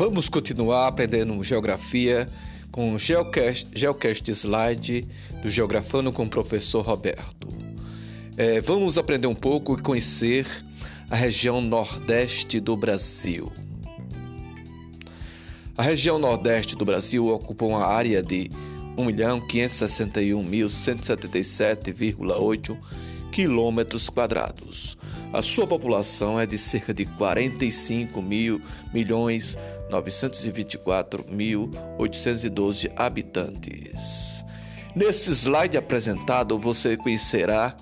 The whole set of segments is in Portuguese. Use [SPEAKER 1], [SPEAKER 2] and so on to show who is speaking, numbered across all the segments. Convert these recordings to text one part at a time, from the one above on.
[SPEAKER 1] Vamos continuar aprendendo geografia com o Geocast, Geocast Slide do Geografando com o professor Roberto. É, vamos aprender um pouco e conhecer a região nordeste do Brasil. A região nordeste do Brasil ocupa uma área de 1.561.177,8 quilômetros quadrados. A sua população é de cerca de 45 mil milhões 924.812 habitantes. Nesse slide apresentado, você conhecerá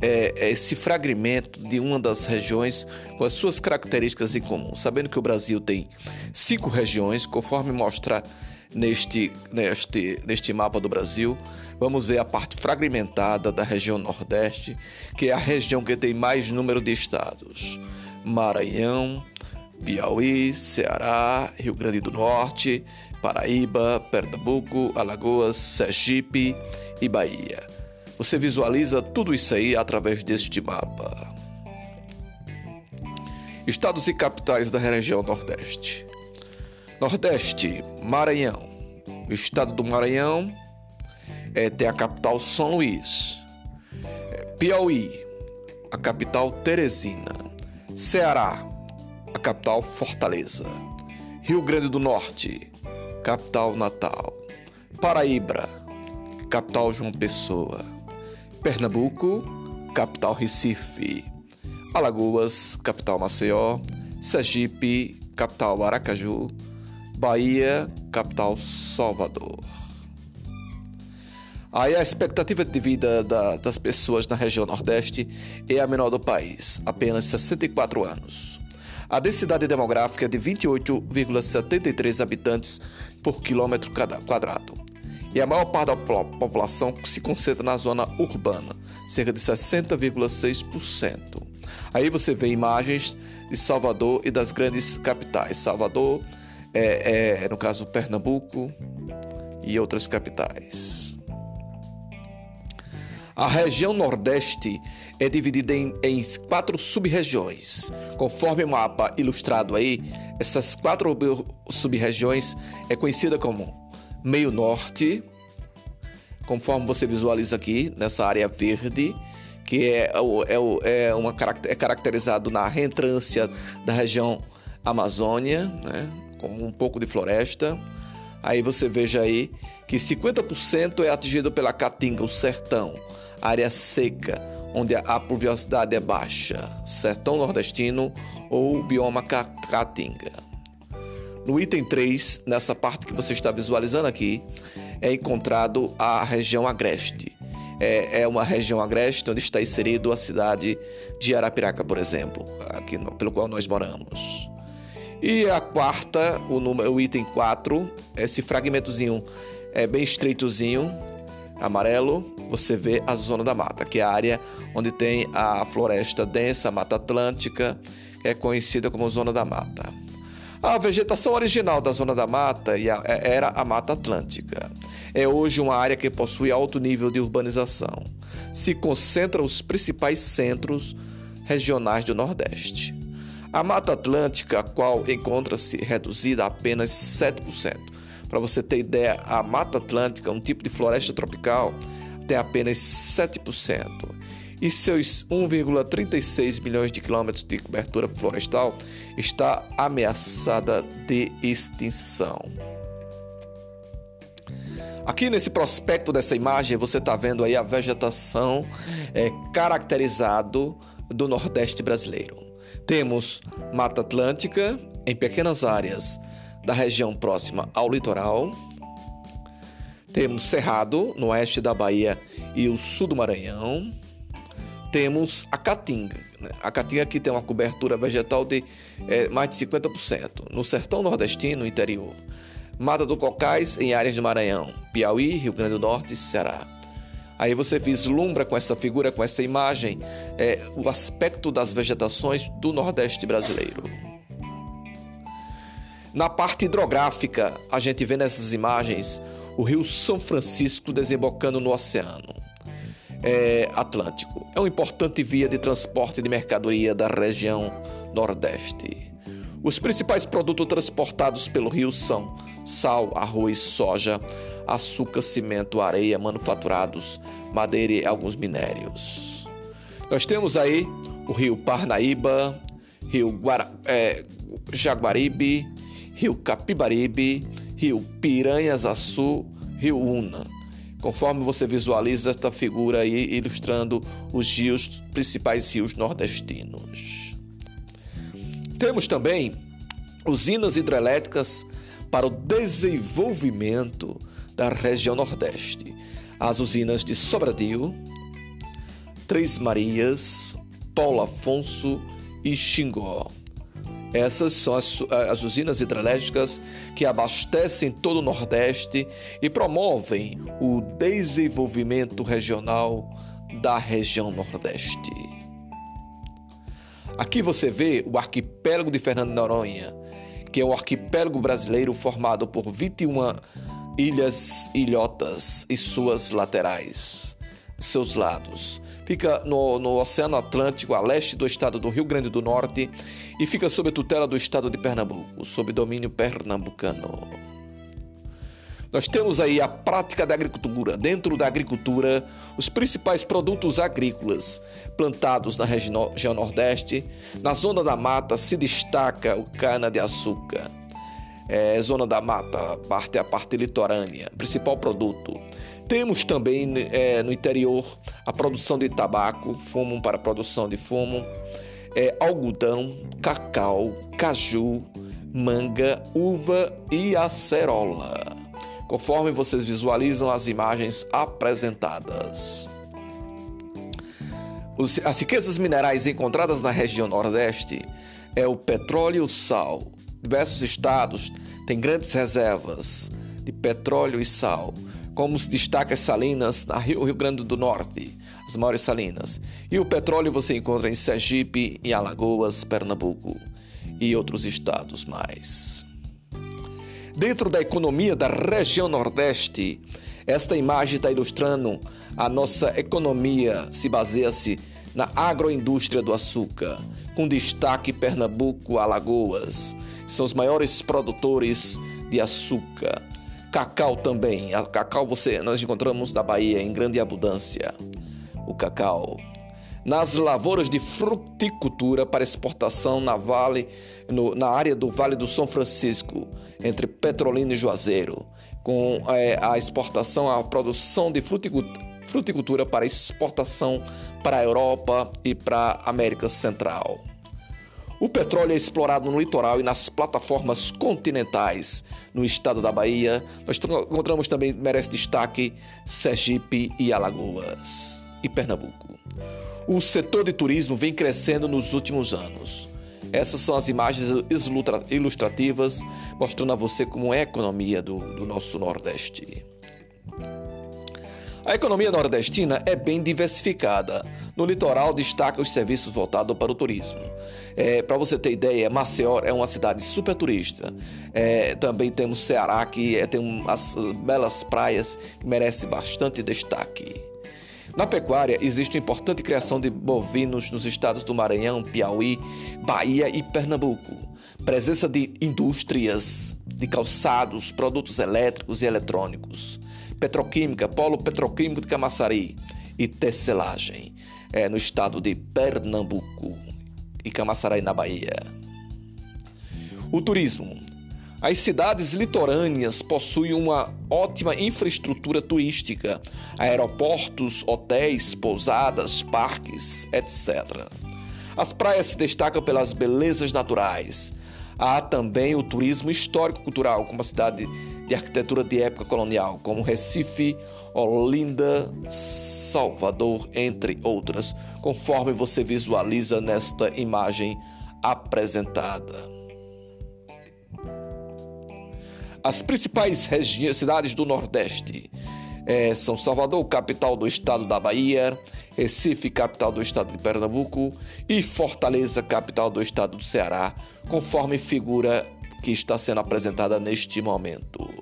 [SPEAKER 1] é, esse fragmento de uma das regiões com as suas características em comum. Sabendo que o Brasil tem cinco regiões, conforme mostra neste, neste, neste mapa do Brasil, vamos ver a parte fragmentada da região Nordeste, que é a região que tem mais número de estados: Maranhão, Piauí, Ceará, Rio Grande do Norte, Paraíba, Pernambuco, Alagoas, Sergipe e Bahia. Você visualiza tudo isso aí através deste mapa. Estados e capitais da região Nordeste. Nordeste, Maranhão. O estado do Maranhão é, tem a capital São Luís. É, Piauí, a capital Teresina. Ceará, a capital Fortaleza. Rio Grande do Norte, capital Natal. Paraíba, capital João Pessoa. Pernambuco, capital Recife. Alagoas, capital Maceió. Sergipe, capital Aracaju. Bahia, capital Salvador. Aí a expectativa de vida da, das pessoas na região Nordeste é a menor do país, apenas 64 anos. A densidade demográfica é de 28,73 habitantes por quilômetro quadrado. E a maior parte da população se concentra na zona urbana, cerca de 60,6%. Aí você vê imagens de Salvador e das grandes capitais. Salvador, é, é no caso Pernambuco e outras capitais. A região Nordeste é dividida em, em quatro sub-regiões. Conforme o mapa ilustrado aí, essas quatro sub-regiões é conhecida como Meio Norte, conforme você visualiza aqui nessa área verde, que é, é, é, uma, é caracterizado na reentrância da região Amazônia, né, com um pouco de floresta. Aí você veja aí que 50% é atingido pela Caatinga, o sertão, área seca, onde a pluviosidade é baixa, sertão nordestino ou bioma caatinga. No item 3, nessa parte que você está visualizando aqui, é encontrado a região agreste. É, é uma região agreste onde está inserido a cidade de Arapiraca, por exemplo, aqui no, pelo qual nós moramos. E a quarta, o, número, o item 4, esse fragmentozinho é bem estreitozinho, amarelo, você vê a zona da mata, que é a área onde tem a floresta densa, a mata atlântica, que é conhecida como zona da mata. A vegetação original da zona da mata é, era a mata atlântica. É hoje uma área que possui alto nível de urbanização. Se concentra os principais centros regionais do Nordeste. A Mata Atlântica, a qual encontra-se reduzida a apenas 7%. Para você ter ideia, a Mata Atlântica, um tipo de floresta tropical, tem apenas 7%. E seus 1,36 milhões de quilômetros de cobertura florestal está ameaçada de extinção. Aqui nesse prospecto dessa imagem você está vendo aí a vegetação é, caracterizado do Nordeste brasileiro. Temos Mata Atlântica em pequenas áreas da região próxima ao litoral, temos Cerrado, no oeste da Bahia e o sul do Maranhão. Temos a Caatinga. Né? A Caatinga aqui tem uma cobertura vegetal de é, mais de 50%. No sertão nordestino, interior. Mata do Cocais, em áreas de Maranhão, Piauí, Rio Grande do Norte e Ceará. Aí você vislumbra com essa figura, com essa imagem, é, o aspecto das vegetações do Nordeste brasileiro. Na parte hidrográfica, a gente vê nessas imagens o rio São Francisco desembocando no Oceano é, Atlântico. É uma importante via de transporte de mercadoria da região Nordeste. Os principais produtos transportados pelo rio são sal, arroz, soja, açúcar, cimento, areia, manufaturados, madeira e alguns minérios. Nós temos aí o rio Parnaíba, rio Guara, é, Jaguaribe, rio Capibaribe, rio Piranhas-Açu, rio Una. Conforme você visualiza esta figura aí ilustrando os rios, principais rios nordestinos. Temos também usinas hidrelétricas para o desenvolvimento da região Nordeste. As usinas de Sobradinho, Três Marias, Paulo Afonso e Xingó. Essas são as, as, usinas hidrelétricas que abastecem todo o Nordeste e promovem o desenvolvimento regional da região Nordeste. Aqui você vê o arquipélago de Fernando Noronha, que é um arquipélago brasileiro formado por 21 ilhas ilhotas e suas laterais, seus lados. Fica no, no Oceano Atlântico, a leste do estado do Rio Grande do Norte e fica sob a tutela do estado de Pernambuco, sob domínio pernambucano. Nós temos aí a prática da agricultura. Dentro da agricultura, os principais produtos agrícolas plantados na região Nordeste, na zona da mata se destaca o cana-de-açúcar é, zona da mata, parte a parte litorânea, principal produto. Temos também é, no interior a produção de tabaco, fumo para produção de fumo, é, algodão, cacau, caju, manga, uva e acerola, conforme vocês visualizam as imagens apresentadas. As riquezas minerais encontradas na região Nordeste é o petróleo e o sal, Diversos estados têm grandes reservas de petróleo e sal, como se destaca as salinas na Rio, Rio Grande do Norte, as maiores salinas. E o petróleo você encontra em Sergipe, em Alagoas, Pernambuco e outros estados mais. Dentro da economia da região Nordeste, esta imagem está ilustrando a nossa economia se baseia-se na agroindústria do açúcar, com destaque Pernambuco, Alagoas, são os maiores produtores de açúcar. Cacau também. A cacau você nós encontramos na Bahia em grande abundância. O cacau. Nas lavouras de fruticultura para exportação na vale, no, na área do Vale do São Francisco, entre Petrolina e Juazeiro, com é, a exportação, a produção de fruticultura, fruticultura para exportação para a Europa e para a América Central. O petróleo é explorado no litoral e nas plataformas continentais. No estado da Bahia, nós encontramos também, merece destaque, Sergipe e Alagoas e Pernambuco. O setor de turismo vem crescendo nos últimos anos. Essas são as imagens ilustrativas mostrando a você como é a economia do, do nosso Nordeste. A economia nordestina é bem diversificada. No litoral, destaca os serviços voltados para o turismo. É, para você ter ideia, Maceió é uma cidade super turista. É, também temos Ceará, que é, tem umas belas praias que merece bastante destaque. Na pecuária, existe importante criação de bovinos nos estados do Maranhão, Piauí, Bahia e Pernambuco. Presença de indústrias de calçados, produtos elétricos e eletrônicos petroquímica, polo petroquímico de Camaçari e tecelagem, é, no estado de Pernambuco e Camaçari na Bahia. O turismo. As cidades litorâneas possuem uma ótima infraestrutura turística, aeroportos, hotéis, pousadas, parques, etc. As praias se destacam pelas belezas naturais. Há também o turismo histórico-cultural, como a cidade de arquitetura de época colonial, como Recife, Olinda, Salvador, entre outras, conforme você visualiza nesta imagem apresentada. As principais cidades do Nordeste é São Salvador, capital do estado da Bahia, Recife, capital do estado de Pernambuco e Fortaleza, capital do estado do Ceará, conforme figura que está sendo apresentada neste momento.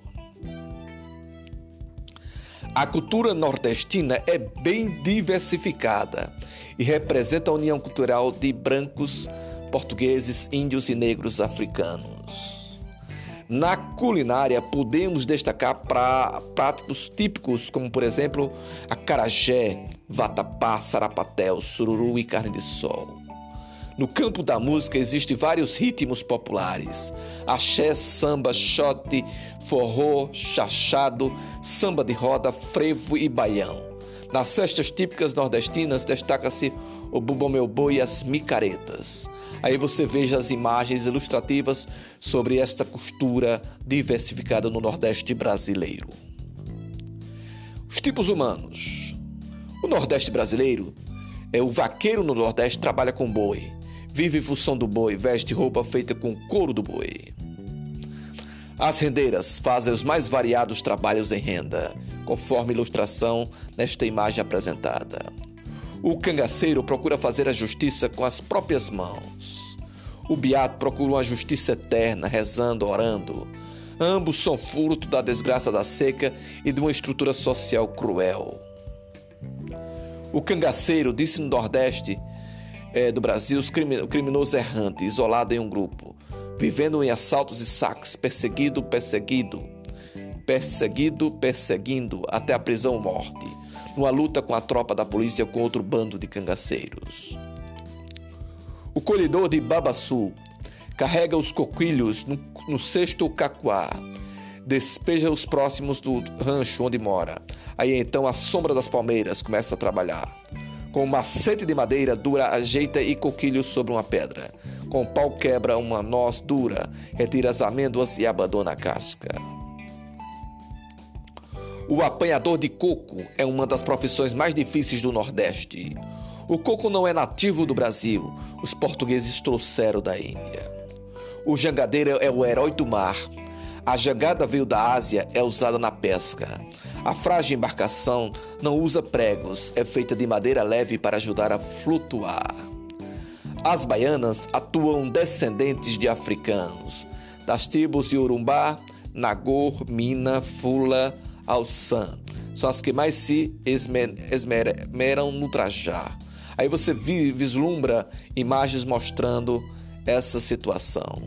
[SPEAKER 1] A cultura nordestina é bem diversificada e representa a união cultural de brancos, portugueses, índios e negros africanos. Na culinária, podemos destacar pra, pratos típicos, como por exemplo a carajé, vatapá, sarapatel, sururu e carne de sol. No campo da música existem vários ritmos populares: axé, samba, xote, forró, chachado, samba de roda, frevo e baião. Nas festas típicas nordestinas destaca-se o bumbo meu boi e as micaretas. Aí você veja as imagens ilustrativas sobre esta costura diversificada no Nordeste brasileiro. Os tipos humanos. O Nordeste brasileiro é o vaqueiro no Nordeste trabalha com boi vive em função do boi, veste roupa feita com couro do boi. As rendeiras fazem os mais variados trabalhos em renda, conforme ilustração nesta imagem apresentada. O cangaceiro procura fazer a justiça com as próprias mãos. O beato procura uma justiça eterna, rezando, orando. Ambos são fruto da desgraça da seca e de uma estrutura social cruel. O cangaceiro disse no Nordeste é, do Brasil, o criminoso errante, isolado em um grupo, vivendo em assaltos e saques, perseguido, perseguido, perseguido, perseguindo, até a prisão morte, numa luta com a tropa da polícia com outro bando de cangaceiros. O colhedor de Babaçu carrega os coquilhos no, no cesto cacuá, despeja os próximos do rancho onde mora. Aí então a sombra das palmeiras começa a trabalhar. Com um macete de madeira dura, ajeita e coquilho sobre uma pedra. Com pau quebra uma noz dura, retira as amêndoas e abandona a casca. O apanhador de coco é uma das profissões mais difíceis do Nordeste. O coco não é nativo do Brasil, os portugueses trouxeram da Índia. O jangadeiro é o herói do mar. A jangada veio da Ásia, é usada na pesca. A frágil embarcação não usa pregos, é feita de madeira leve para ajudar a flutuar. As baianas atuam descendentes de africanos, das tribos Yorumbá, Nagor, Mina, Fula, Alçã. São as que mais se esmeram no trajar. Aí você vislumbra imagens mostrando essa situação.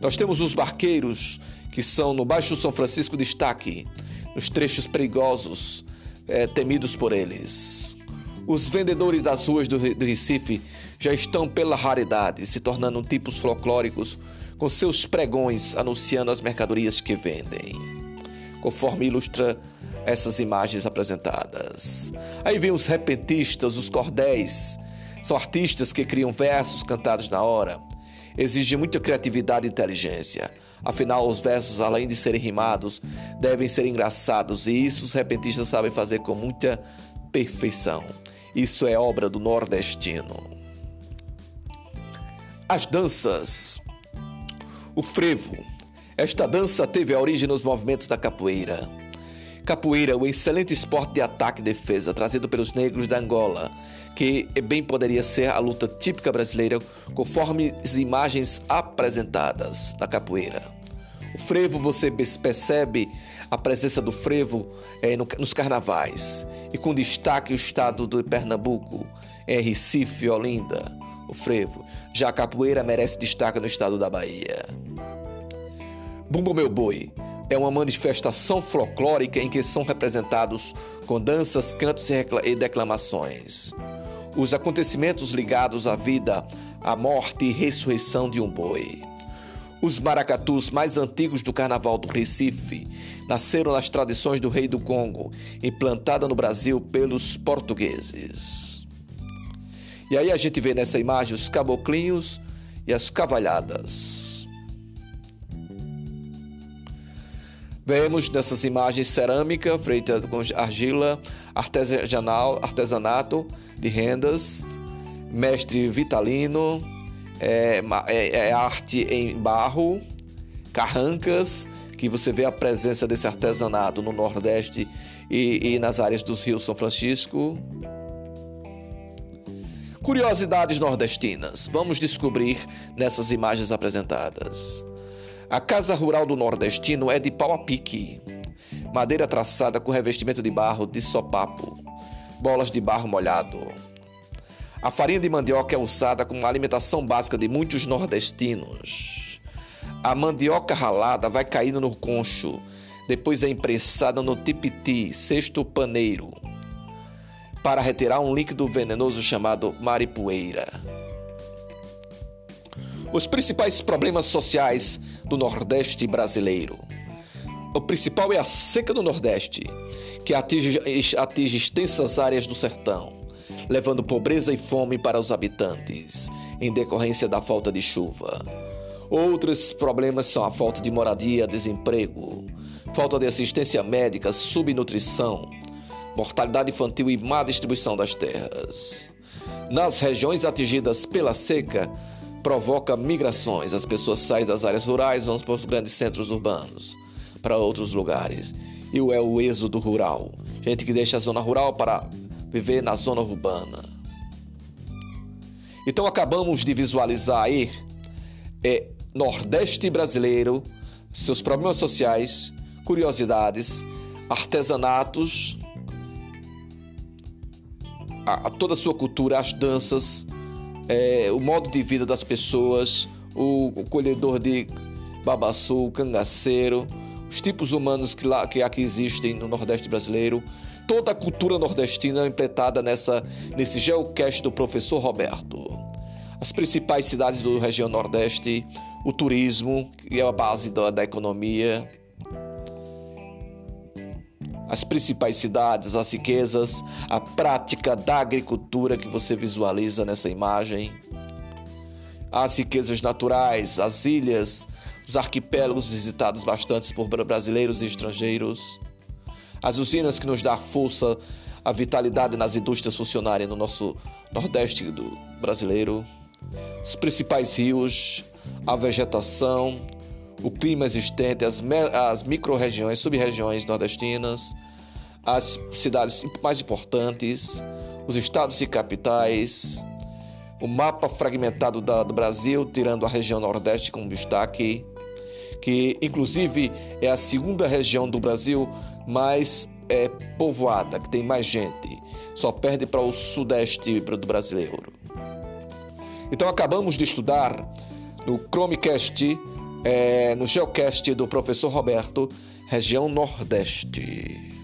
[SPEAKER 1] Nós temos os barqueiros que são no Baixo São Francisco destaque, nos trechos perigosos é, temidos por eles. Os vendedores das ruas do Recife já estão pela raridade, se tornando tipos folclóricos com seus pregões anunciando as mercadorias que vendem, conforme ilustra essas imagens apresentadas. Aí vem os repentistas, os cordéis, são artistas que criam versos cantados na hora exige muita criatividade e inteligência. Afinal, os versos, além de serem rimados, devem ser engraçados e isso os repentistas sabem fazer com muita perfeição. Isso é obra do nordestino. As danças. O frevo. Esta dança teve a origem nos movimentos da capoeira. Capoeira, o excelente esporte de ataque e defesa trazido pelos negros da Angola, que bem poderia ser a luta típica brasileira, conforme as imagens apresentadas na capoeira. O frevo, você percebe a presença do frevo é, no, nos carnavais, e com destaque o estado de Pernambuco, em Recife Olinda, o frevo. Já a capoeira merece destaque no estado da Bahia. Bumbo Meu Boi é uma manifestação folclórica em que são representados com danças, cantos e declamações. Os acontecimentos ligados à vida, à morte e ressurreição de um boi. Os maracatus mais antigos do carnaval do Recife nasceram nas tradições do rei do Congo, implantada no Brasil pelos portugueses. E aí a gente vê nessa imagem os caboclinhos e as cavalhadas. Vemos nessas imagens cerâmica feita com argila, artesanal, artesanato de rendas, mestre Vitalino, é, é, é arte em barro, carrancas, que você vê a presença desse artesanato no Nordeste e, e nas áreas dos rios São Francisco. Curiosidades nordestinas. Vamos descobrir nessas imagens apresentadas. A casa rural do nordestino é de pau a pique. Madeira traçada com revestimento de barro de sopapo. Bolas de barro molhado. A farinha de mandioca é usada como alimentação básica de muitos nordestinos. A mandioca ralada vai caindo no concho, depois é impressada no tipiti, cesto paneiro, para retirar um líquido venenoso chamado maripoeira. Os principais problemas sociais do Nordeste brasileiro. O principal é a seca do Nordeste, que atinge, atinge extensas áreas do sertão, levando pobreza e fome para os habitantes, em decorrência da falta de chuva. Outros problemas são a falta de moradia, desemprego, falta de assistência médica, subnutrição, mortalidade infantil e má distribuição das terras. Nas regiões atingidas pela seca, provoca migrações. As pessoas saem das áreas rurais, vão para os grandes centros urbanos, para outros lugares. E é o êxodo rural. Gente que deixa a zona rural para viver na zona urbana. Então acabamos de visualizar aí é, Nordeste brasileiro, seus problemas sociais, curiosidades, artesanatos, a, a toda a sua cultura, as danças, é, o modo de vida das pessoas, o, o colhedor de babaçu, o cangaceiro, os tipos humanos que, lá, que aqui existem no Nordeste brasileiro, toda a cultura nordestina implementada nessa, nesse geocast do professor Roberto. As principais cidades do região Nordeste, o turismo, que é a base da, da economia, as principais cidades, as riquezas, a prática da agricultura que você visualiza nessa imagem, as riquezas naturais, as ilhas, os arquipélagos visitados bastante por brasileiros e estrangeiros, as usinas que nos dão força, a vitalidade nas indústrias funcionarem no nosso Nordeste do brasileiro, os principais rios, a vegetação, o clima existente, as, as micro-regiões, sub-regiões nordestinas, as cidades mais importantes, os estados e capitais, o mapa fragmentado da, do Brasil, tirando a região Nordeste como destaque, que inclusive é a segunda região do Brasil mais é, povoada, que tem mais gente, só perde para o Sudeste do brasileiro. Então acabamos de estudar no Chromecast é, no Geocast do professor Roberto, região Nordeste.